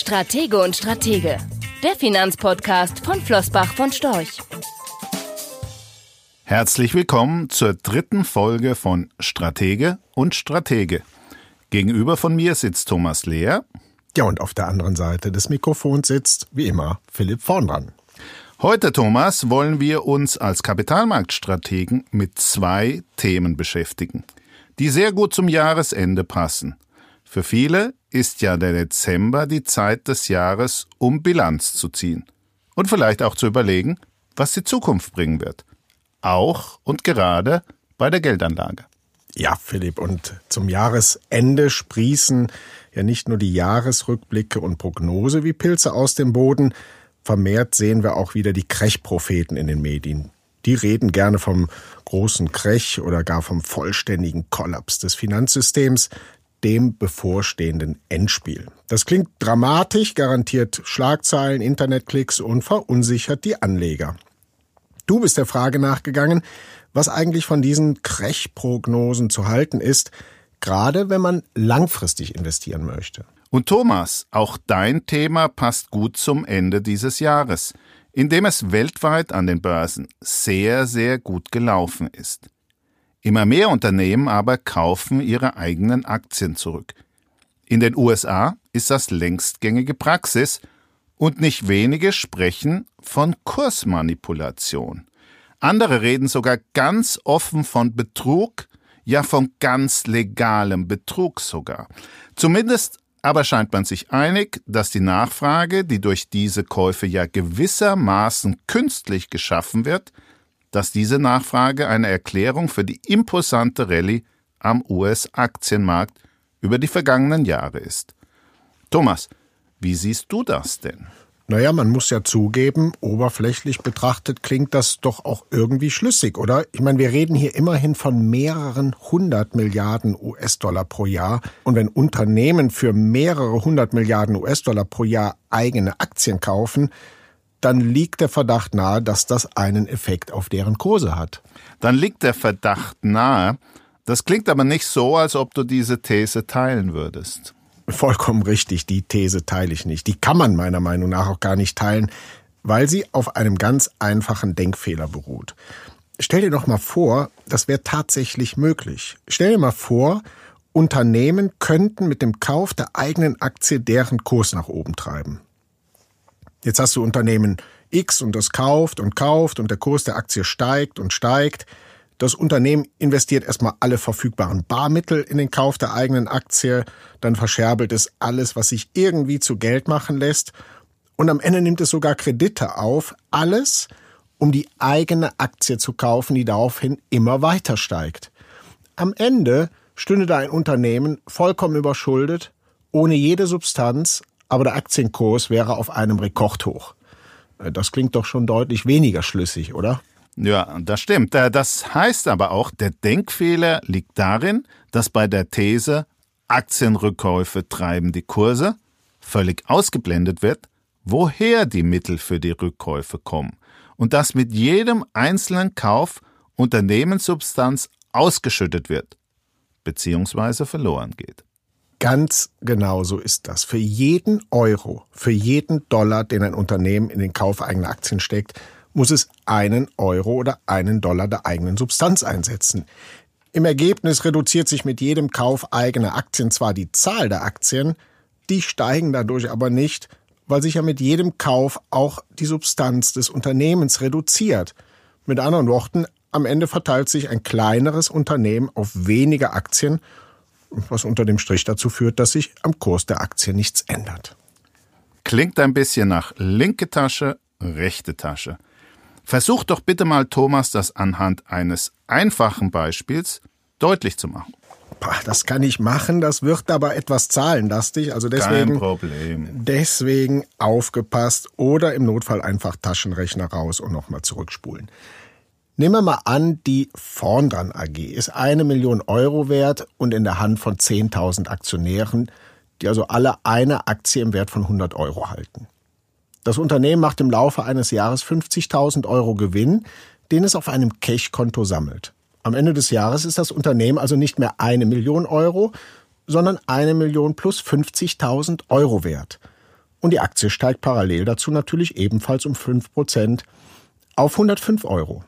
Stratege und Stratege, der Finanzpodcast von Flossbach von Storch. Herzlich willkommen zur dritten Folge von Stratege und Stratege. Gegenüber von mir sitzt Thomas Lehr. Ja, und auf der anderen Seite des Mikrofons sitzt, wie immer, Philipp Vorndran. Heute, Thomas, wollen wir uns als Kapitalmarktstrategen mit zwei Themen beschäftigen, die sehr gut zum Jahresende passen. Für viele ist ja der Dezember die Zeit des Jahres, um Bilanz zu ziehen und vielleicht auch zu überlegen, was die Zukunft bringen wird. Auch und gerade bei der Geldanlage. Ja, Philipp, und zum Jahresende sprießen ja nicht nur die Jahresrückblicke und Prognose wie Pilze aus dem Boden, vermehrt sehen wir auch wieder die Krech-Propheten in den Medien. Die reden gerne vom großen Krech oder gar vom vollständigen Kollaps des Finanzsystems, dem bevorstehenden Endspiel. Das klingt dramatisch, garantiert Schlagzeilen, Internetklicks und verunsichert die Anleger. Du bist der Frage nachgegangen, was eigentlich von diesen Krech-Prognosen zu halten ist, gerade wenn man langfristig investieren möchte. Und Thomas, auch dein Thema passt gut zum Ende dieses Jahres, in dem es weltweit an den Börsen sehr, sehr gut gelaufen ist. Immer mehr Unternehmen aber kaufen ihre eigenen Aktien zurück. In den USA ist das längstgängige Praxis und nicht wenige sprechen von Kursmanipulation. Andere reden sogar ganz offen von Betrug, ja von ganz legalem Betrug sogar. Zumindest aber scheint man sich einig, dass die Nachfrage, die durch diese Käufe ja gewissermaßen künstlich geschaffen wird, dass diese Nachfrage eine Erklärung für die imposante Rallye am US-Aktienmarkt über die vergangenen Jahre ist. Thomas, wie siehst du das denn? Naja, man muss ja zugeben, oberflächlich betrachtet klingt das doch auch irgendwie schlüssig, oder? Ich meine, wir reden hier immerhin von mehreren hundert Milliarden US-Dollar pro Jahr. Und wenn Unternehmen für mehrere hundert Milliarden US-Dollar pro Jahr eigene Aktien kaufen, dann liegt der Verdacht nahe, dass das einen Effekt auf deren Kurse hat. Dann liegt der Verdacht nahe. Das klingt aber nicht so, als ob du diese These teilen würdest. Vollkommen richtig, die These teile ich nicht. Die kann man meiner Meinung nach auch gar nicht teilen, weil sie auf einem ganz einfachen Denkfehler beruht. Stell dir doch mal vor, das wäre tatsächlich möglich. Stell dir mal vor, Unternehmen könnten mit dem Kauf der eigenen Aktie deren Kurs nach oben treiben. Jetzt hast du Unternehmen X und das kauft und kauft und der Kurs der Aktie steigt und steigt. Das Unternehmen investiert erstmal alle verfügbaren Barmittel in den Kauf der eigenen Aktie, dann verscherbelt es alles, was sich irgendwie zu Geld machen lässt und am Ende nimmt es sogar Kredite auf, alles, um die eigene Aktie zu kaufen, die daraufhin immer weiter steigt. Am Ende stünde da ein Unternehmen vollkommen überschuldet, ohne jede Substanz, aber der Aktienkurs wäre auf einem Rekordhoch. Äh, das klingt doch schon deutlich weniger schlüssig, oder? Ja, das stimmt. Äh, das heißt aber auch, der Denkfehler liegt darin, dass bei der These Aktienrückkäufe treiben die Kurse völlig ausgeblendet wird, woher die Mittel für die Rückkäufe kommen und dass mit jedem einzelnen Kauf Unternehmenssubstanz ausgeschüttet wird bzw. verloren geht. Ganz genau so ist das. Für jeden Euro, für jeden Dollar, den ein Unternehmen in den Kauf eigener Aktien steckt, muss es einen Euro oder einen Dollar der eigenen Substanz einsetzen. Im Ergebnis reduziert sich mit jedem Kauf eigener Aktien zwar die Zahl der Aktien, die steigen dadurch aber nicht, weil sich ja mit jedem Kauf auch die Substanz des Unternehmens reduziert. Mit anderen Worten, am Ende verteilt sich ein kleineres Unternehmen auf weniger Aktien was unter dem Strich dazu führt, dass sich am Kurs der Aktie nichts ändert. Klingt ein bisschen nach linke Tasche, rechte Tasche. Versuch doch bitte mal, Thomas, das anhand eines einfachen Beispiels deutlich zu machen. Das kann ich machen, das wird aber etwas zahlenlastig, also deswegen, Kein Problem. deswegen aufgepasst oder im Notfall einfach Taschenrechner raus und nochmal zurückspulen. Nehmen wir mal an, die Vorndran AG ist eine Million Euro wert und in der Hand von 10.000 Aktionären, die also alle eine Aktie im Wert von 100 Euro halten. Das Unternehmen macht im Laufe eines Jahres 50.000 Euro Gewinn, den es auf einem Cash-Konto sammelt. Am Ende des Jahres ist das Unternehmen also nicht mehr eine Million Euro, sondern eine Million plus 50.000 Euro wert. und die Aktie steigt parallel dazu natürlich ebenfalls um 5% auf 105 Euro.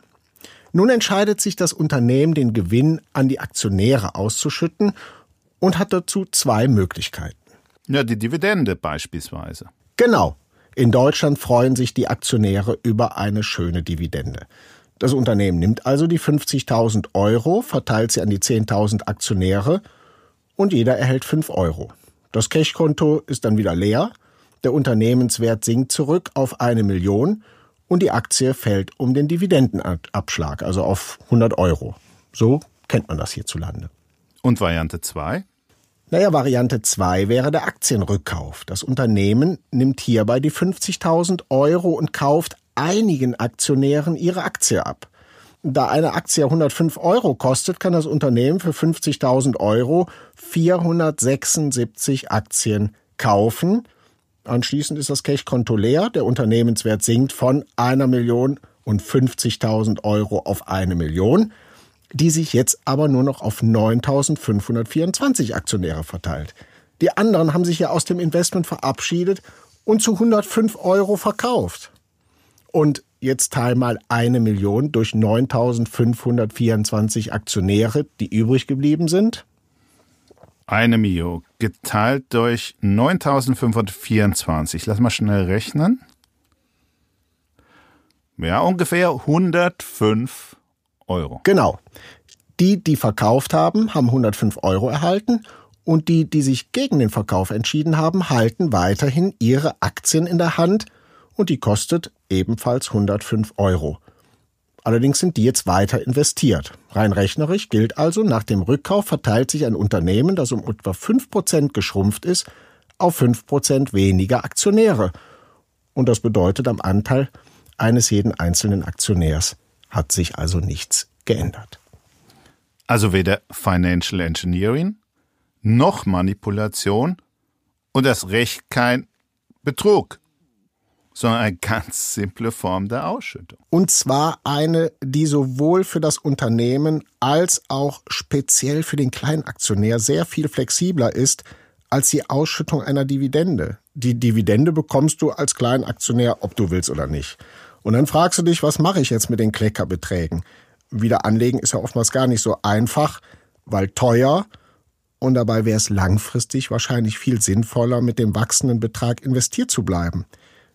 Nun entscheidet sich das Unternehmen, den Gewinn an die Aktionäre auszuschütten und hat dazu zwei Möglichkeiten. Ja, die Dividende beispielsweise. Genau. In Deutschland freuen sich die Aktionäre über eine schöne Dividende. Das Unternehmen nimmt also die 50.000 Euro, verteilt sie an die 10.000 Aktionäre und jeder erhält 5 Euro. Das Cashkonto ist dann wieder leer, der Unternehmenswert sinkt zurück auf eine Million und die Aktie fällt um den Dividendenabschlag, also auf 100 Euro. So kennt man das hierzulande. Und Variante 2? Naja, Variante 2 wäre der Aktienrückkauf. Das Unternehmen nimmt hierbei die 50.000 Euro und kauft einigen Aktionären ihre Aktie ab. Da eine Aktie 105 Euro kostet, kann das Unternehmen für 50.000 Euro 476 Aktien kaufen. Anschließend ist das Cashkonto leer. Der Unternehmenswert sinkt von einer Million und 50.000 Euro auf eine Million, die sich jetzt aber nur noch auf 9.524 Aktionäre verteilt. Die anderen haben sich ja aus dem Investment verabschiedet und zu 105 Euro verkauft. Und jetzt teil mal eine Million durch 9.524 Aktionäre, die übrig geblieben sind. Eine Mio geteilt durch 9.524. Lass mal schnell rechnen. Ja, ungefähr 105 Euro. Genau. Die, die verkauft haben, haben 105 Euro erhalten und die, die sich gegen den Verkauf entschieden haben, halten weiterhin ihre Aktien in der Hand und die kostet ebenfalls 105 Euro. Allerdings sind die jetzt weiter investiert. Rein rechnerisch gilt also, nach dem Rückkauf verteilt sich ein Unternehmen, das um etwa 5% geschrumpft ist, auf 5% weniger Aktionäre. Und das bedeutet, am Anteil eines jeden einzelnen Aktionärs hat sich also nichts geändert. Also weder Financial Engineering noch Manipulation und das Recht kein Betrug sondern eine ganz simple Form der Ausschüttung. Und zwar eine, die sowohl für das Unternehmen als auch speziell für den Kleinaktionär sehr viel flexibler ist als die Ausschüttung einer Dividende. Die Dividende bekommst du als Kleinaktionär, ob du willst oder nicht. Und dann fragst du dich, was mache ich jetzt mit den Kleckerbeträgen? Wieder anlegen ist ja oftmals gar nicht so einfach, weil teuer und dabei wäre es langfristig wahrscheinlich viel sinnvoller, mit dem wachsenden Betrag investiert zu bleiben.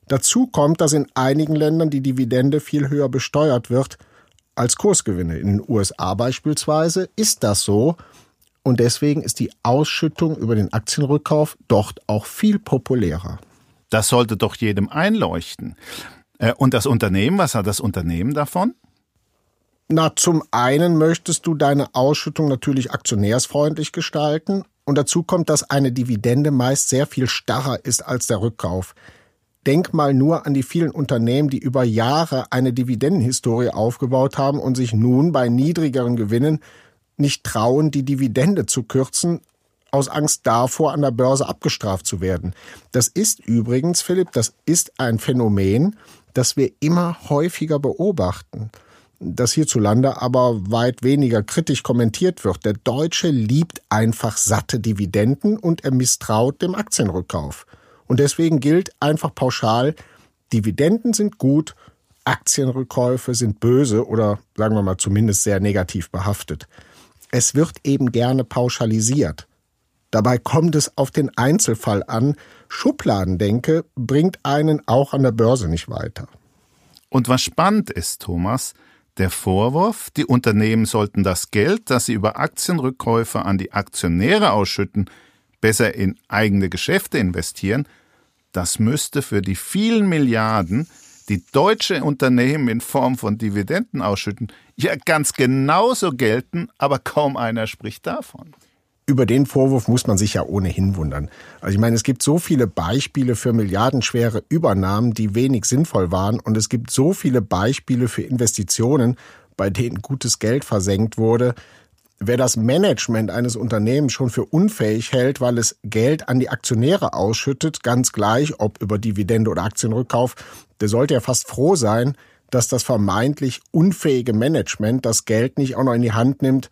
Dazu kommt, dass in einigen Ländern die Dividende viel höher besteuert wird als Kursgewinne. In den USA beispielsweise ist das so. Und deswegen ist die Ausschüttung über den Aktienrückkauf dort auch viel populärer. Das sollte doch jedem einleuchten. Äh, und das Unternehmen, was hat das Unternehmen davon? Na, zum einen möchtest du deine Ausschüttung natürlich aktionärsfreundlich gestalten. Und dazu kommt, dass eine Dividende meist sehr viel starrer ist als der Rückkauf. Denk mal nur an die vielen Unternehmen, die über Jahre eine Dividendenhistorie aufgebaut haben und sich nun bei niedrigeren Gewinnen nicht trauen, die Dividende zu kürzen, aus Angst davor, an der Börse abgestraft zu werden. Das ist übrigens, Philipp, das ist ein Phänomen, das wir immer häufiger beobachten, das hierzulande aber weit weniger kritisch kommentiert wird. Der Deutsche liebt einfach satte Dividenden und er misstraut dem Aktienrückkauf. Und deswegen gilt einfach pauschal, Dividenden sind gut, Aktienrückkäufe sind böse oder sagen wir mal zumindest sehr negativ behaftet. Es wird eben gerne pauschalisiert. Dabei kommt es auf den Einzelfall an. Schubladendenke bringt einen auch an der Börse nicht weiter. Und was spannend ist, Thomas, der Vorwurf, die Unternehmen sollten das Geld, das sie über Aktienrückkäufe an die Aktionäre ausschütten, besser in eigene Geschäfte investieren, das müsste für die vielen Milliarden, die deutsche Unternehmen in Form von Dividenden ausschütten, ja ganz genauso gelten, aber kaum einer spricht davon. Über den Vorwurf muss man sich ja ohnehin wundern. Also ich meine, es gibt so viele Beispiele für milliardenschwere Übernahmen, die wenig sinnvoll waren, und es gibt so viele Beispiele für Investitionen, bei denen gutes Geld versenkt wurde, Wer das Management eines Unternehmens schon für unfähig hält, weil es Geld an die Aktionäre ausschüttet, ganz gleich, ob über Dividende oder Aktienrückkauf, der sollte ja fast froh sein, dass das vermeintlich unfähige Management das Geld nicht auch noch in die Hand nimmt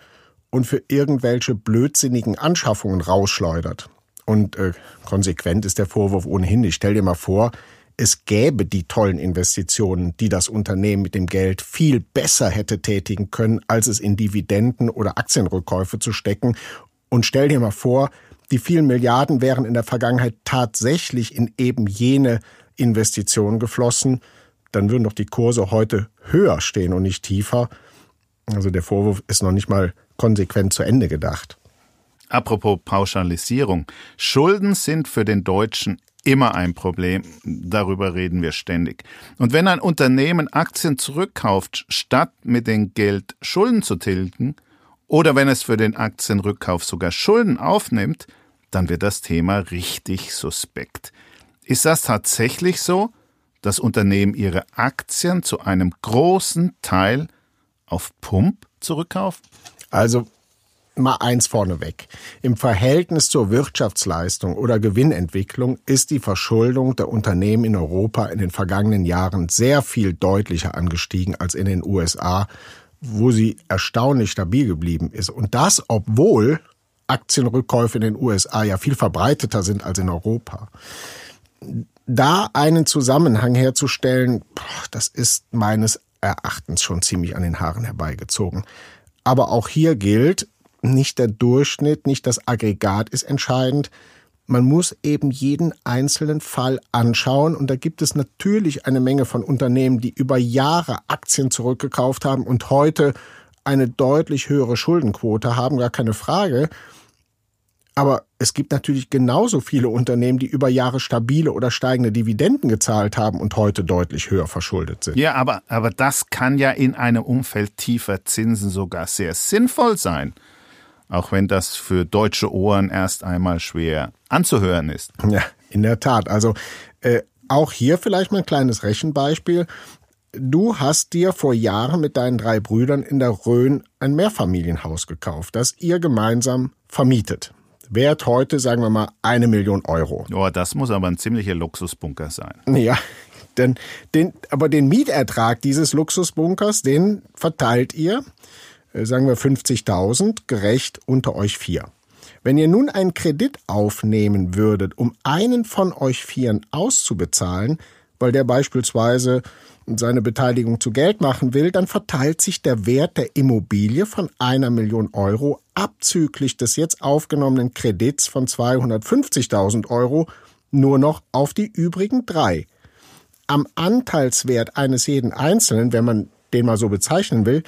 und für irgendwelche blödsinnigen Anschaffungen rausschleudert. Und äh, konsequent ist der Vorwurf ohnehin nicht. Stell dir mal vor, es gäbe die tollen Investitionen, die das Unternehmen mit dem Geld viel besser hätte tätigen können, als es in Dividenden oder Aktienrückkäufe zu stecken. Und stell dir mal vor, die vielen Milliarden wären in der Vergangenheit tatsächlich in eben jene Investitionen geflossen, dann würden doch die Kurse heute höher stehen und nicht tiefer. Also der Vorwurf ist noch nicht mal konsequent zu Ende gedacht. Apropos Pauschalisierung. Schulden sind für den Deutschen immer ein Problem. Darüber reden wir ständig. Und wenn ein Unternehmen Aktien zurückkauft, statt mit dem Geld Schulden zu tilgen, oder wenn es für den Aktienrückkauf sogar Schulden aufnimmt, dann wird das Thema richtig suspekt. Ist das tatsächlich so, dass Unternehmen ihre Aktien zu einem großen Teil auf Pump zurückkaufen? Also mal eins vorneweg. Im Verhältnis zur Wirtschaftsleistung oder Gewinnentwicklung ist die Verschuldung der Unternehmen in Europa in den vergangenen Jahren sehr viel deutlicher angestiegen als in den USA, wo sie erstaunlich stabil geblieben ist. Und das, obwohl Aktienrückkäufe in den USA ja viel verbreiteter sind als in Europa. Da einen Zusammenhang herzustellen, das ist meines Erachtens schon ziemlich an den Haaren herbeigezogen. Aber auch hier gilt, nicht der Durchschnitt, nicht das Aggregat ist entscheidend. Man muss eben jeden einzelnen Fall anschauen und da gibt es natürlich eine Menge von Unternehmen, die über Jahre Aktien zurückgekauft haben und heute eine deutlich höhere Schuldenquote haben, gar keine Frage. Aber es gibt natürlich genauso viele Unternehmen, die über Jahre stabile oder steigende Dividenden gezahlt haben und heute deutlich höher verschuldet sind. Ja, aber, aber das kann ja in einem Umfeld tiefer Zinsen sogar sehr sinnvoll sein auch wenn das für deutsche Ohren erst einmal schwer anzuhören ist. Ja, in der Tat. Also äh, auch hier vielleicht mal ein kleines Rechenbeispiel. Du hast dir vor Jahren mit deinen drei Brüdern in der Rhön ein Mehrfamilienhaus gekauft, das ihr gemeinsam vermietet. Wert heute, sagen wir mal, eine Million Euro. Oh, das muss aber ein ziemlicher Luxusbunker sein. Ja, denn den, aber den Mietertrag dieses Luxusbunkers, den verteilt ihr sagen wir 50.000, gerecht unter euch vier. Wenn ihr nun einen Kredit aufnehmen würdet, um einen von euch Vieren auszubezahlen, weil der beispielsweise seine Beteiligung zu Geld machen will, dann verteilt sich der Wert der Immobilie von einer Million Euro abzüglich des jetzt aufgenommenen Kredits von 250.000 Euro nur noch auf die übrigen drei. Am Anteilswert eines jeden Einzelnen, wenn man den mal so bezeichnen will,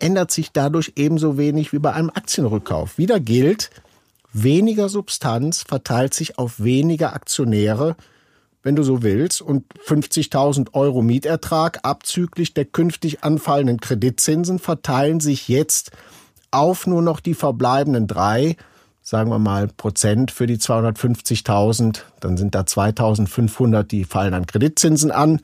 ändert sich dadurch ebenso wenig wie bei einem Aktienrückkauf. Wieder gilt, weniger Substanz verteilt sich auf weniger Aktionäre, wenn du so willst, und 50.000 Euro Mietertrag abzüglich der künftig anfallenden Kreditzinsen verteilen sich jetzt auf nur noch die verbleibenden drei, sagen wir mal Prozent für die 250.000, dann sind da 2.500, die fallen an Kreditzinsen an.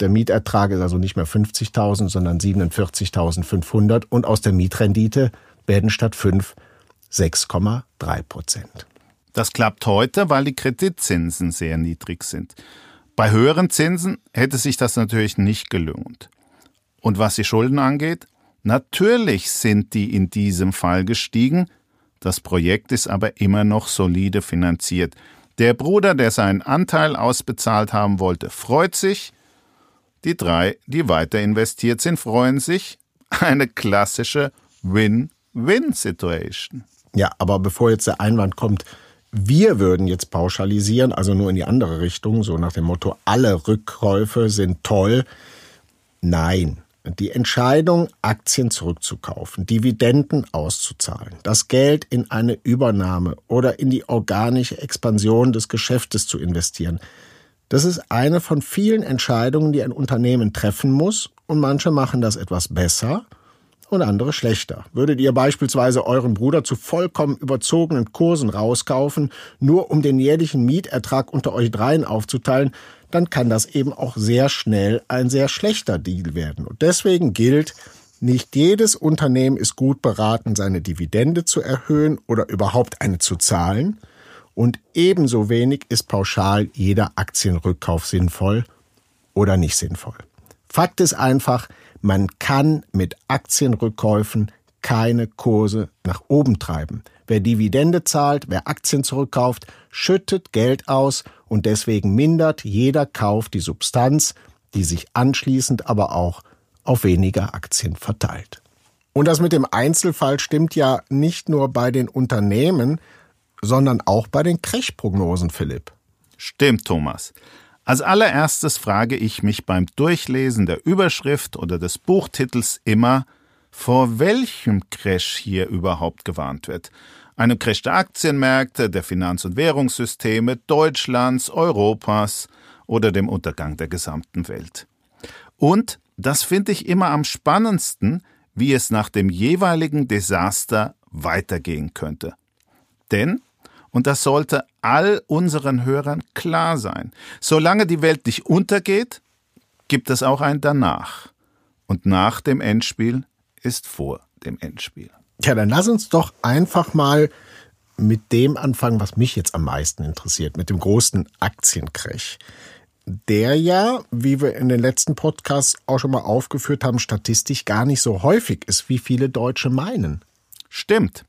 Der Mietertrag ist also nicht mehr 50.000, sondern 47.500 und aus der Mietrendite werden statt 5 6,3 Prozent. Das klappt heute, weil die Kreditzinsen sehr niedrig sind. Bei höheren Zinsen hätte sich das natürlich nicht gelohnt. Und was die Schulden angeht, natürlich sind die in diesem Fall gestiegen, das Projekt ist aber immer noch solide finanziert. Der Bruder, der seinen Anteil ausbezahlt haben wollte, freut sich, die drei, die weiter investiert sind, freuen sich. Eine klassische Win-Win-Situation. Ja, aber bevor jetzt der Einwand kommt, wir würden jetzt pauschalisieren, also nur in die andere Richtung, so nach dem Motto, alle Rückkäufe sind toll. Nein. Die Entscheidung, Aktien zurückzukaufen, Dividenden auszuzahlen, das Geld in eine Übernahme oder in die organische Expansion des Geschäftes zu investieren, das ist eine von vielen Entscheidungen, die ein Unternehmen treffen muss, und manche machen das etwas besser und andere schlechter. Würdet ihr beispielsweise euren Bruder zu vollkommen überzogenen Kursen rauskaufen, nur um den jährlichen Mietertrag unter euch dreien aufzuteilen, dann kann das eben auch sehr schnell ein sehr schlechter Deal werden. Und deswegen gilt, nicht jedes Unternehmen ist gut beraten, seine Dividende zu erhöhen oder überhaupt eine zu zahlen und ebenso wenig ist pauschal jeder Aktienrückkauf sinnvoll oder nicht sinnvoll. Fakt ist einfach, man kann mit Aktienrückkäufen keine Kurse nach oben treiben. Wer Dividende zahlt, wer Aktien zurückkauft, schüttet Geld aus und deswegen mindert jeder Kauf die Substanz, die sich anschließend aber auch auf weniger Aktien verteilt. Und das mit dem Einzelfall stimmt ja nicht nur bei den Unternehmen, sondern auch bei den Crash-Prognosen, Philipp. Stimmt, Thomas. Als allererstes frage ich mich beim Durchlesen der Überschrift oder des Buchtitels immer, vor welchem Crash hier überhaupt gewarnt wird. Einem Crash der Aktienmärkte, der Finanz- und Währungssysteme Deutschlands, Europas oder dem Untergang der gesamten Welt. Und, das finde ich immer am spannendsten, wie es nach dem jeweiligen Desaster weitergehen könnte. Denn, und das sollte all unseren Hörern klar sein, solange die Welt nicht untergeht, gibt es auch ein Danach. Und nach dem Endspiel ist vor dem Endspiel. Ja, dann lass uns doch einfach mal mit dem anfangen, was mich jetzt am meisten interessiert, mit dem großen Aktiencrash. Der ja, wie wir in den letzten Podcasts auch schon mal aufgeführt haben, statistisch gar nicht so häufig ist, wie viele Deutsche meinen. Stimmt.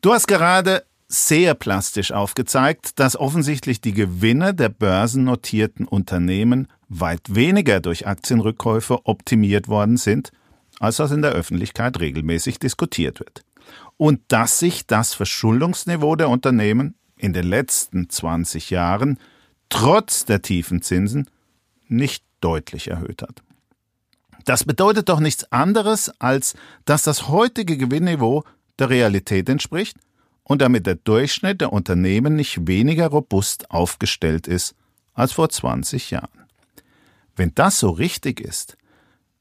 Du hast gerade sehr plastisch aufgezeigt, dass offensichtlich die Gewinne der börsennotierten Unternehmen weit weniger durch Aktienrückkäufe optimiert worden sind, als das in der Öffentlichkeit regelmäßig diskutiert wird. Und dass sich das Verschuldungsniveau der Unternehmen in den letzten 20 Jahren trotz der tiefen Zinsen nicht deutlich erhöht hat. Das bedeutet doch nichts anderes, als dass das heutige Gewinnniveau der Realität entspricht und damit der Durchschnitt der Unternehmen nicht weniger robust aufgestellt ist als vor 20 Jahren. Wenn das so richtig ist,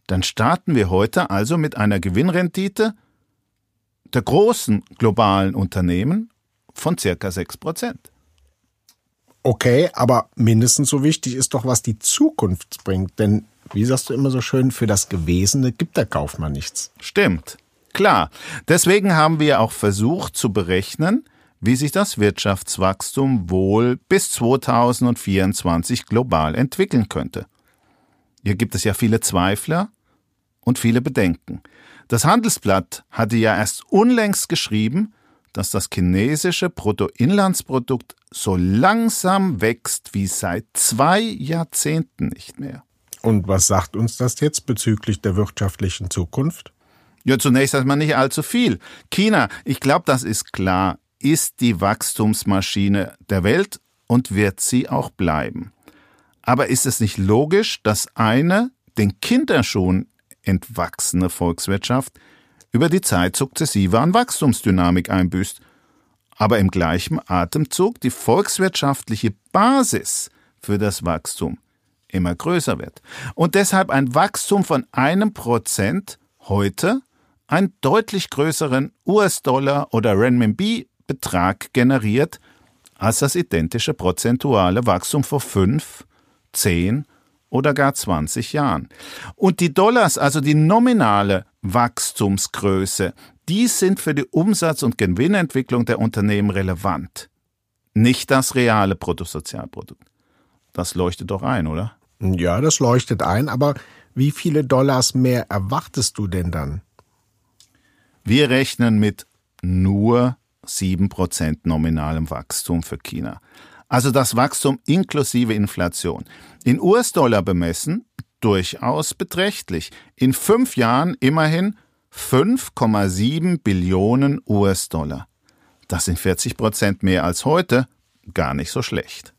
dann starten wir heute also mit einer Gewinnrendite der großen globalen Unternehmen von circa 6 Prozent. Okay, aber mindestens so wichtig ist doch, was die Zukunft bringt. Denn, wie sagst du immer so schön, für das Gewesene gibt der Kaufmann nichts. Stimmt. Klar. Deswegen haben wir auch versucht zu berechnen, wie sich das Wirtschaftswachstum wohl bis 2024 global entwickeln könnte. Hier gibt es ja viele Zweifler und viele Bedenken. Das Handelsblatt hatte ja erst unlängst geschrieben, dass das chinesische Bruttoinlandsprodukt so langsam wächst wie seit zwei Jahrzehnten nicht mehr. Und was sagt uns das jetzt bezüglich der wirtschaftlichen Zukunft? Ja, zunächst erstmal nicht allzu viel. China, ich glaube, das ist klar, ist die Wachstumsmaschine der Welt und wird sie auch bleiben. Aber ist es nicht logisch, dass eine den Kinderschuhen entwachsene Volkswirtschaft über die Zeit sukzessive an Wachstumsdynamik einbüßt, aber im gleichen Atemzug die volkswirtschaftliche Basis für das Wachstum immer größer wird und deshalb ein Wachstum von einem Prozent heute einen deutlich größeren US-Dollar oder Renminbi-Betrag generiert als das identische prozentuale Wachstum vor fünf, zehn oder gar 20 Jahren. Und die Dollars, also die nominale Wachstumsgröße, die sind für die Umsatz- und Gewinnentwicklung der Unternehmen relevant. Nicht das reale Bruttosozialprodukt. Das leuchtet doch ein, oder? Ja, das leuchtet ein, aber wie viele Dollars mehr erwartest du denn dann? Wir rechnen mit nur 7% nominalem Wachstum für China. Also das Wachstum inklusive Inflation. In US-Dollar bemessen durchaus beträchtlich. In fünf Jahren immerhin 5,7 Billionen US-Dollar. Das sind 40 Prozent mehr als heute. Gar nicht so schlecht.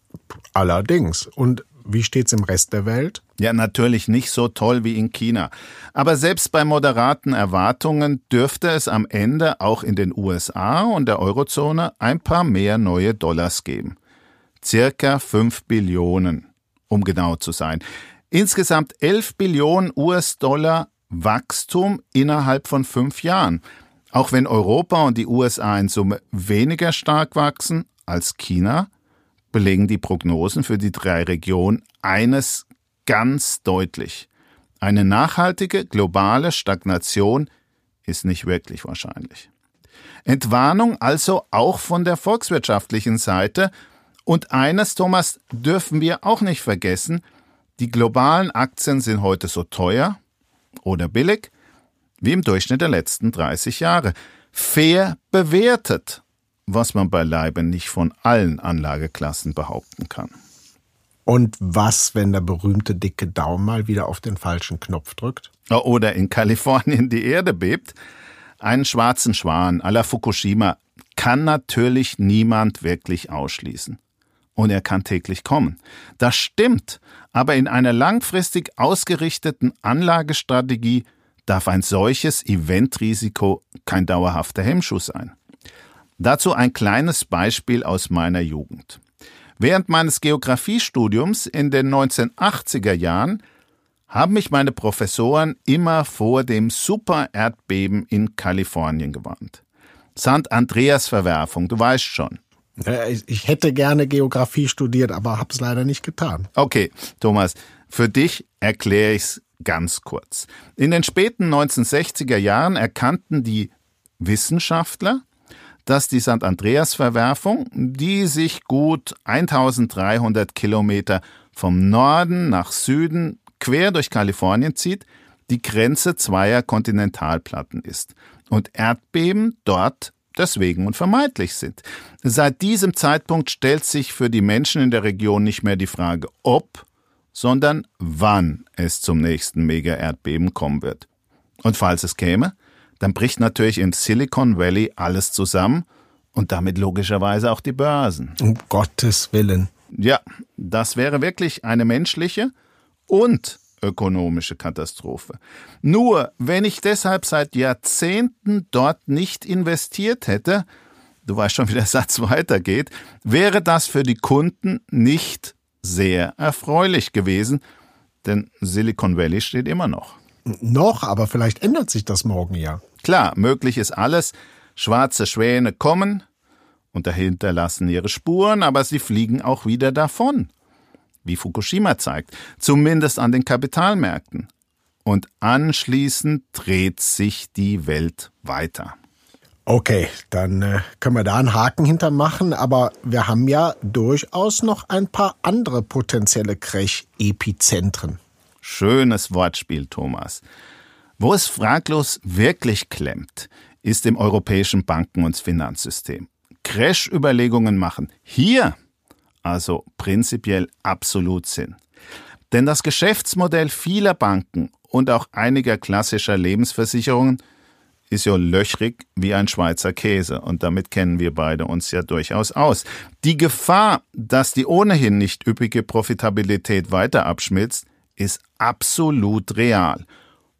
Allerdings. Und wie steht's im Rest der Welt? Ja, natürlich nicht so toll wie in China. Aber selbst bei moderaten Erwartungen dürfte es am Ende auch in den USA und der Eurozone ein paar mehr neue Dollars geben. Circa 5 Billionen, um genau zu sein. Insgesamt 11 Billionen US-Dollar Wachstum innerhalb von fünf Jahren. Auch wenn Europa und die USA in Summe weniger stark wachsen als China, belegen die Prognosen für die drei Regionen eines ganz deutlich. Eine nachhaltige globale Stagnation ist nicht wirklich wahrscheinlich. Entwarnung also auch von der volkswirtschaftlichen Seite. Und eines, Thomas, dürfen wir auch nicht vergessen, die globalen Aktien sind heute so teuer oder billig wie im Durchschnitt der letzten 30 Jahre. fair bewertet, was man beileibe nicht von allen Anlageklassen behaupten kann. Und was, wenn der berühmte dicke Daumen mal wieder auf den falschen Knopf drückt? Oder in Kalifornien die Erde bebt? Einen schwarzen Schwan à la Fukushima kann natürlich niemand wirklich ausschließen. Und er kann täglich kommen. Das stimmt, aber in einer langfristig ausgerichteten Anlagestrategie darf ein solches Eventrisiko kein dauerhafter Hemmschuh sein. Dazu ein kleines Beispiel aus meiner Jugend. Während meines Geografiestudiums in den 1980er Jahren haben mich meine Professoren immer vor dem Super-Erdbeben in Kalifornien gewarnt. St. Andreas Verwerfung, du weißt schon. Ich hätte gerne Geografie studiert, aber hab's leider nicht getan. Okay, Thomas, für dich erkläre ich's ganz kurz. In den späten 1960er Jahren erkannten die Wissenschaftler, dass die St. Andreas-Verwerfung, die sich gut 1300 Kilometer vom Norden nach Süden quer durch Kalifornien zieht, die Grenze zweier Kontinentalplatten ist und Erdbeben dort deswegen unvermeidlich sind. Seit diesem Zeitpunkt stellt sich für die Menschen in der Region nicht mehr die Frage, ob, sondern wann es zum nächsten Mega-Erdbeben kommen wird. Und falls es käme, dann bricht natürlich im Silicon Valley alles zusammen und damit logischerweise auch die Börsen. Um Gottes Willen. Ja, das wäre wirklich eine menschliche und ökonomische Katastrophe. Nur, wenn ich deshalb seit Jahrzehnten dort nicht investiert hätte, du weißt schon, wie der Satz weitergeht, wäre das für die Kunden nicht sehr erfreulich gewesen, denn Silicon Valley steht immer noch. Noch, aber vielleicht ändert sich das morgen ja. Klar, möglich ist alles. Schwarze Schwäne kommen und dahinter lassen ihre Spuren, aber sie fliegen auch wieder davon wie Fukushima zeigt, zumindest an den Kapitalmärkten. Und anschließend dreht sich die Welt weiter. Okay, dann äh, können wir da einen Haken hintermachen, aber wir haben ja durchaus noch ein paar andere potenzielle Crash-Epizentren. Schönes Wortspiel, Thomas. Wo es fraglos wirklich klemmt, ist im europäischen Banken- und Finanzsystem. Crash-Überlegungen machen hier also prinzipiell absolut Sinn. Denn das Geschäftsmodell vieler Banken und auch einiger klassischer Lebensversicherungen ist ja löchrig wie ein Schweizer Käse und damit kennen wir beide uns ja durchaus aus. Die Gefahr, dass die ohnehin nicht üppige Profitabilität weiter abschmilzt, ist absolut real.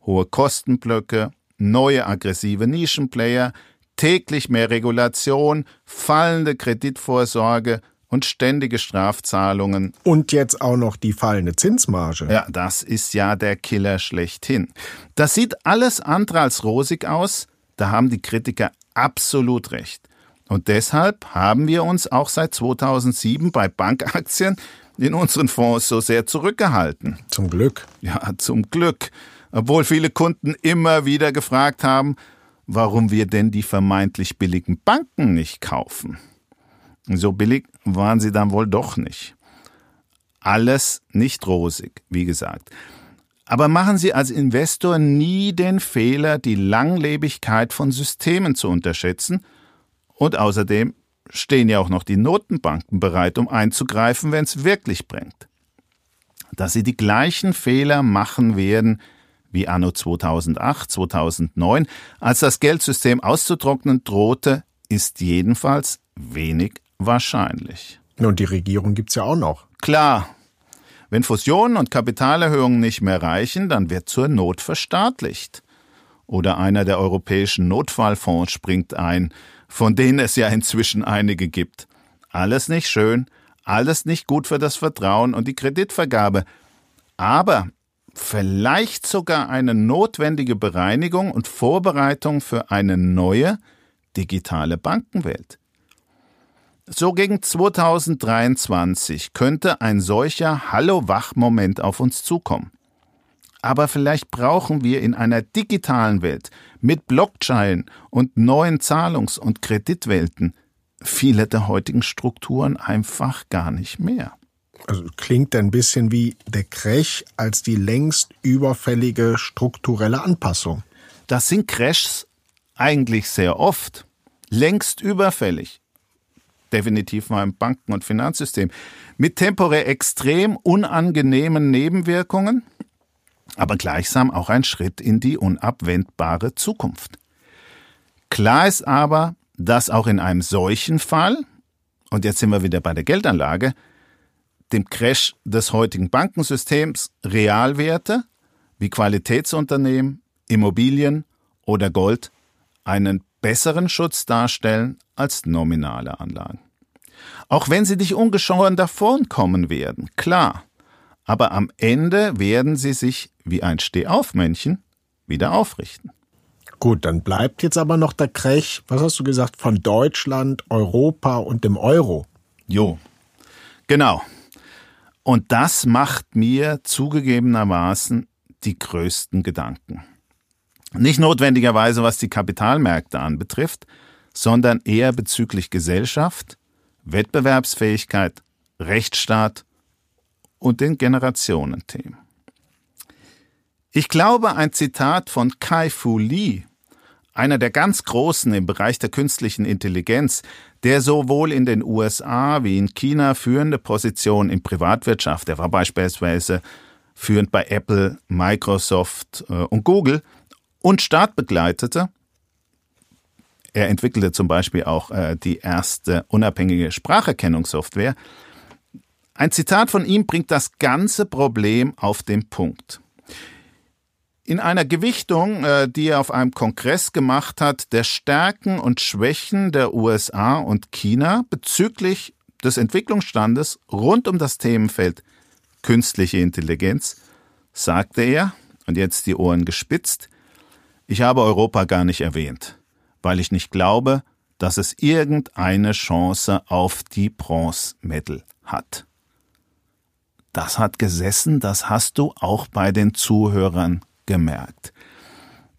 Hohe Kostenblöcke, neue aggressive Nischenplayer, täglich mehr Regulation, fallende Kreditvorsorge, und ständige Strafzahlungen. Und jetzt auch noch die fallende Zinsmarge. Ja, das ist ja der Killer schlechthin. Das sieht alles andere als rosig aus, da haben die Kritiker absolut recht. Und deshalb haben wir uns auch seit 2007 bei Bankaktien in unseren Fonds so sehr zurückgehalten. Zum Glück. Ja, zum Glück. Obwohl viele Kunden immer wieder gefragt haben, warum wir denn die vermeintlich billigen Banken nicht kaufen. So billig waren sie dann wohl doch nicht. Alles nicht rosig, wie gesagt. Aber machen Sie als Investor nie den Fehler, die Langlebigkeit von Systemen zu unterschätzen. Und außerdem stehen ja auch noch die Notenbanken bereit, um einzugreifen, wenn es wirklich bringt. Dass sie die gleichen Fehler machen werden wie anno 2008, 2009, als das Geldsystem auszutrocknen drohte, ist jedenfalls wenig Wahrscheinlich. Und die Regierung gibt's ja auch noch. Klar. Wenn Fusionen und Kapitalerhöhungen nicht mehr reichen, dann wird zur Not verstaatlicht. Oder einer der europäischen Notfallfonds springt ein, von denen es ja inzwischen einige gibt. Alles nicht schön, alles nicht gut für das Vertrauen und die Kreditvergabe. Aber vielleicht sogar eine notwendige Bereinigung und Vorbereitung für eine neue digitale Bankenwelt. So gegen 2023 könnte ein solcher Hallo-Wach-Moment auf uns zukommen. Aber vielleicht brauchen wir in einer digitalen Welt mit Blockchain und neuen Zahlungs- und Kreditwelten viele der heutigen Strukturen einfach gar nicht mehr. Also klingt ein bisschen wie der Crash als die längst überfällige strukturelle Anpassung. Das sind Crashs eigentlich sehr oft, längst überfällig. Definitiv mal im Banken- und Finanzsystem. Mit temporär extrem unangenehmen Nebenwirkungen, aber gleichsam auch ein Schritt in die unabwendbare Zukunft. Klar ist aber, dass auch in einem solchen Fall, und jetzt sind wir wieder bei der Geldanlage, dem Crash des heutigen Bankensystems Realwerte wie Qualitätsunternehmen, Immobilien oder Gold einen besseren Schutz darstellen als nominale Anlagen. Auch wenn sie nicht ungeschoren davonkommen werden, klar, aber am Ende werden sie sich wie ein Stehaufmännchen wieder aufrichten. Gut, dann bleibt jetzt aber noch der Krech, was hast du gesagt, von Deutschland, Europa und dem Euro. Jo, genau. Und das macht mir zugegebenermaßen die größten Gedanken. Nicht notwendigerweise, was die Kapitalmärkte anbetrifft, sondern eher bezüglich Gesellschaft, Wettbewerbsfähigkeit, Rechtsstaat und den Generationenthemen. Ich glaube, ein Zitat von Kai Fu Lee, einer der ganz Großen im Bereich der künstlichen Intelligenz, der sowohl in den USA wie in China führende Position in Privatwirtschaft, er war beispielsweise führend bei Apple, Microsoft äh, und Google und Staat begleitete. Er entwickelte zum Beispiel auch äh, die erste unabhängige Spracherkennungssoftware. Ein Zitat von ihm bringt das ganze Problem auf den Punkt. In einer Gewichtung, äh, die er auf einem Kongress gemacht hat, der Stärken und Schwächen der USA und China bezüglich des Entwicklungsstandes rund um das Themenfeld künstliche Intelligenz, sagte er, und jetzt die Ohren gespitzt, ich habe Europa gar nicht erwähnt, weil ich nicht glaube, dass es irgendeine Chance auf die Bronze-Medal hat. Das hat gesessen, das hast du auch bei den Zuhörern gemerkt.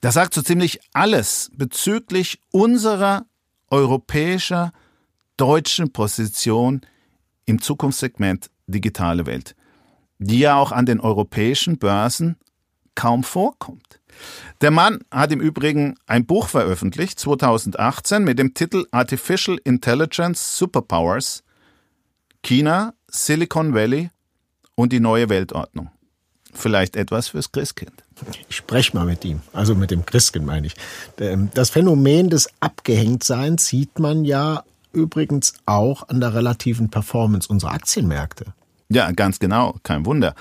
Das sagt so ziemlich alles bezüglich unserer europäischer, deutschen Position im Zukunftssegment digitale Welt, die ja auch an den europäischen Börsen kaum vorkommt. Der Mann hat im Übrigen ein Buch veröffentlicht, 2018, mit dem Titel Artificial Intelligence Superpowers China, Silicon Valley und die neue Weltordnung. Vielleicht etwas fürs Christkind. Ich spreche mal mit ihm, also mit dem Christkind meine ich. Ähm, das Phänomen des Abgehängtseins sieht man ja übrigens auch an der relativen Performance unserer Aktienmärkte. Ja, ganz genau, kein Wunder.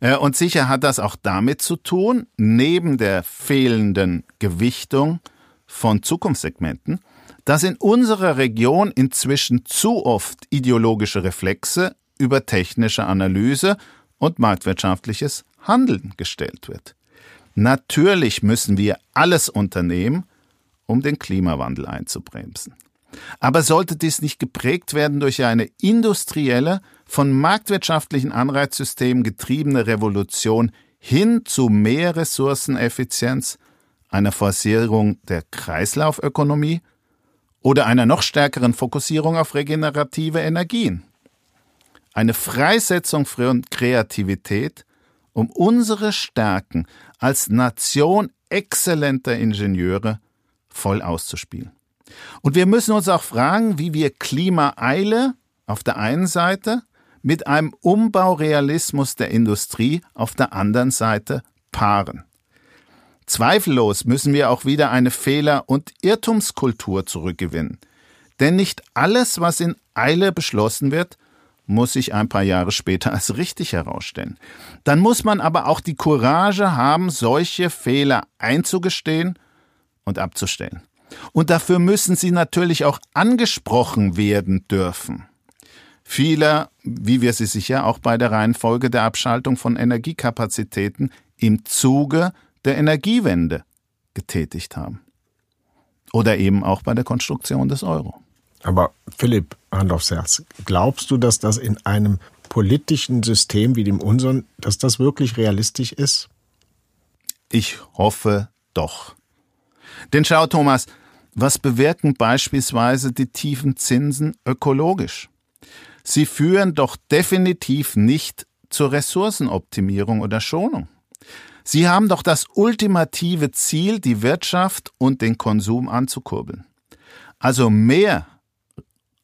Äh, und sicher hat das auch damit zu tun, neben der fehlenden Gewichtung von Zukunftssegmenten, dass in unserer Region inzwischen zu oft ideologische Reflexe über technische Analyse und marktwirtschaftliches Handeln gestellt wird. Natürlich müssen wir alles unternehmen, um den Klimawandel einzubremsen. Aber sollte dies nicht geprägt werden durch eine industrielle, von marktwirtschaftlichen Anreizsystemen getriebene Revolution hin zu mehr Ressourceneffizienz, einer Forcierung der Kreislaufökonomie oder einer noch stärkeren Fokussierung auf regenerative Energien? Eine Freisetzung von Kreativität, um unsere Stärken als Nation exzellenter Ingenieure voll auszuspielen. Und wir müssen uns auch fragen, wie wir Klimaeile auf der einen Seite mit einem Umbaurealismus der Industrie auf der anderen Seite paaren. Zweifellos müssen wir auch wieder eine Fehler- und Irrtumskultur zurückgewinnen. Denn nicht alles, was in Eile beschlossen wird, muss sich ein paar Jahre später als richtig herausstellen. Dann muss man aber auch die Courage haben, solche Fehler einzugestehen und abzustellen. Und dafür müssen sie natürlich auch angesprochen werden dürfen. Viele, wie wir sie sicher auch bei der Reihenfolge der Abschaltung von Energiekapazitäten im Zuge der Energiewende getätigt haben. Oder eben auch bei der Konstruktion des Euro. Aber Philipp, Hand aufs Herz, glaubst du, dass das in einem politischen System wie dem unseren, dass das wirklich realistisch ist? Ich hoffe doch. Denn schau, Thomas, was bewirken beispielsweise die tiefen Zinsen ökologisch? Sie führen doch definitiv nicht zur Ressourcenoptimierung oder Schonung. Sie haben doch das ultimative Ziel, die Wirtschaft und den Konsum anzukurbeln. Also mehr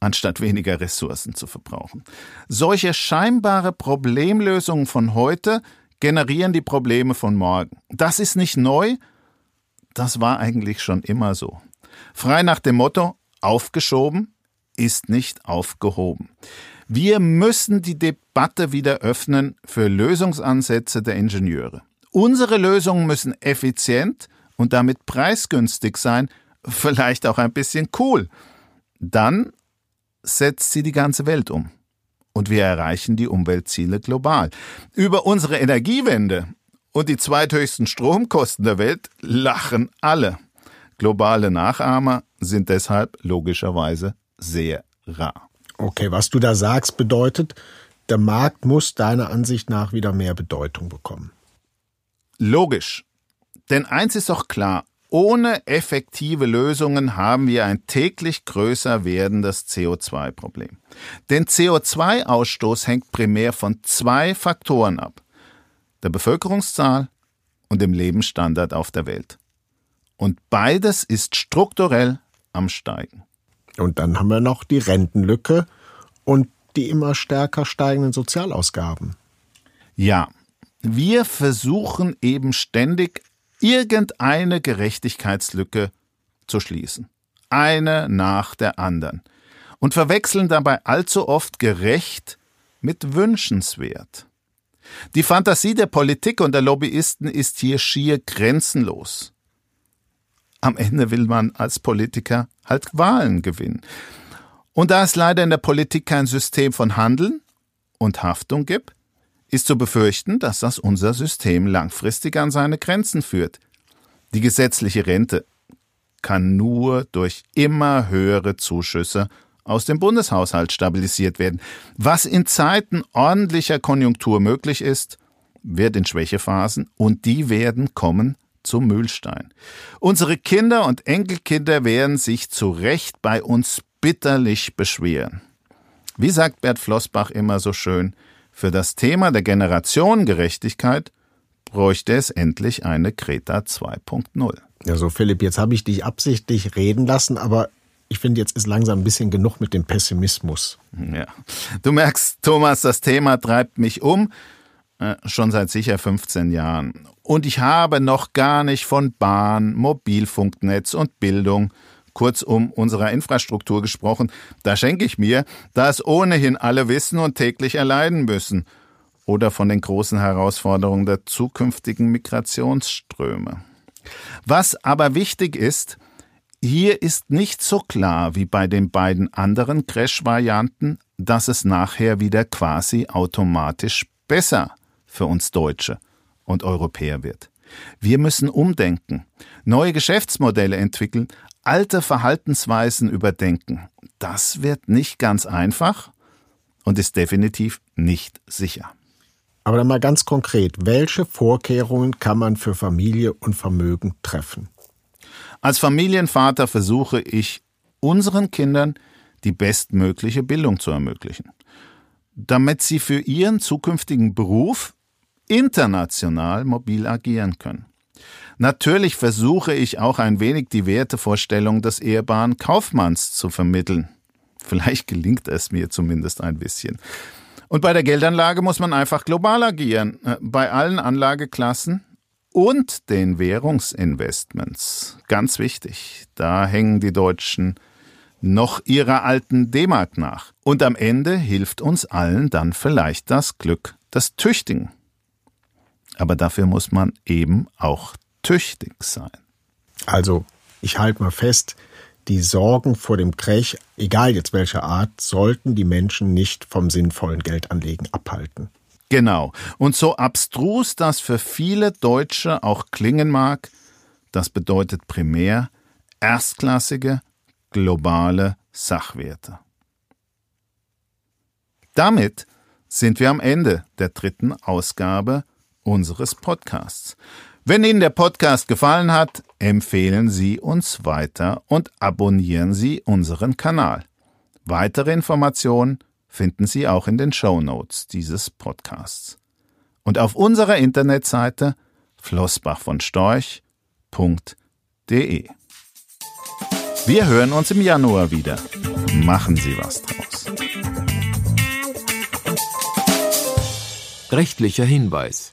anstatt weniger Ressourcen zu verbrauchen. Solche scheinbare Problemlösungen von heute generieren die Probleme von morgen. Das ist nicht neu, das war eigentlich schon immer so. Frei nach dem Motto, aufgeschoben ist nicht aufgehoben. Wir müssen die Debatte wieder öffnen für Lösungsansätze der Ingenieure. Unsere Lösungen müssen effizient und damit preisgünstig sein, vielleicht auch ein bisschen cool. Dann setzt sie die ganze Welt um. Und wir erreichen die Umweltziele global. Über unsere Energiewende und die zweithöchsten Stromkosten der Welt lachen alle. Globale Nachahmer sind deshalb logischerweise sehr rar. Okay, was du da sagst, bedeutet, der Markt muss deiner Ansicht nach wieder mehr Bedeutung bekommen. Logisch. Denn eins ist doch klar, ohne effektive Lösungen haben wir ein täglich größer werdendes CO2-Problem. Denn CO2-Ausstoß hängt primär von zwei Faktoren ab. Der Bevölkerungszahl und dem Lebensstandard auf der Welt. Und beides ist strukturell am Steigen. Und dann haben wir noch die Rentenlücke und die immer stärker steigenden Sozialausgaben. Ja, wir versuchen eben ständig irgendeine Gerechtigkeitslücke zu schließen. Eine nach der anderen. Und verwechseln dabei allzu oft gerecht mit wünschenswert. Die Fantasie der Politik und der Lobbyisten ist hier schier grenzenlos. Am Ende will man als Politiker halt Wahlen gewinnen. Und da es leider in der Politik kein System von Handeln und Haftung gibt, ist zu befürchten, dass das unser System langfristig an seine Grenzen führt. Die gesetzliche Rente kann nur durch immer höhere Zuschüsse aus dem Bundeshaushalt stabilisiert werden. Was in Zeiten ordentlicher Konjunktur möglich ist, wird in Schwächephasen und die werden kommen zum Mühlstein. Unsere Kinder und Enkelkinder werden sich zu Recht bei uns bitterlich beschweren. Wie sagt Bert Flossbach immer so schön, für das Thema der Generationengerechtigkeit bräuchte es endlich eine Kreta 2.0. Ja, so Philipp, jetzt habe ich dich absichtlich reden lassen, aber ich finde, jetzt ist langsam ein bisschen genug mit dem Pessimismus. Ja. Du merkst, Thomas, das Thema treibt mich um, äh, schon seit sicher 15 Jahren. Und ich habe noch gar nicht von Bahn, Mobilfunknetz und Bildung kurzum unserer Infrastruktur gesprochen, da schenke ich mir, da es ohnehin alle wissen und täglich erleiden müssen, oder von den großen Herausforderungen der zukünftigen Migrationsströme. Was aber wichtig ist, hier ist nicht so klar wie bei den beiden anderen Crash-Varianten, dass es nachher wieder quasi automatisch besser für uns Deutsche und Europäer wird. Wir müssen umdenken, neue Geschäftsmodelle entwickeln, alte Verhaltensweisen überdenken. Das wird nicht ganz einfach und ist definitiv nicht sicher. Aber dann mal ganz konkret, welche Vorkehrungen kann man für Familie und Vermögen treffen? Als Familienvater versuche ich unseren Kindern die bestmögliche Bildung zu ermöglichen, damit sie für ihren zukünftigen Beruf international mobil agieren können. Natürlich versuche ich auch ein wenig die Wertevorstellung des ehrbaren Kaufmanns zu vermitteln. Vielleicht gelingt es mir zumindest ein bisschen. Und bei der Geldanlage muss man einfach global agieren, äh, bei allen Anlageklassen und den Währungsinvestments. Ganz wichtig, da hängen die Deutschen noch ihrer alten D-Mark nach. Und am Ende hilft uns allen dann vielleicht das Glück des Tüchtigen. Aber dafür muss man eben auch tüchtig sein. Also, ich halte mal fest, die Sorgen vor dem Krech, egal jetzt welcher Art, sollten die Menschen nicht vom sinnvollen Geldanlegen abhalten. Genau. Und so abstrus das für viele Deutsche auch klingen mag, das bedeutet primär erstklassige, globale Sachwerte. Damit sind wir am Ende der dritten Ausgabe unseres Podcasts. Wenn Ihnen der Podcast gefallen hat, empfehlen Sie uns weiter und abonnieren Sie unseren Kanal. Weitere Informationen finden Sie auch in den Show Notes dieses Podcasts. Und auf unserer Internetseite Flossbach von Storch.de. Wir hören uns im Januar wieder. Machen Sie was draus. Rechtlicher Hinweis.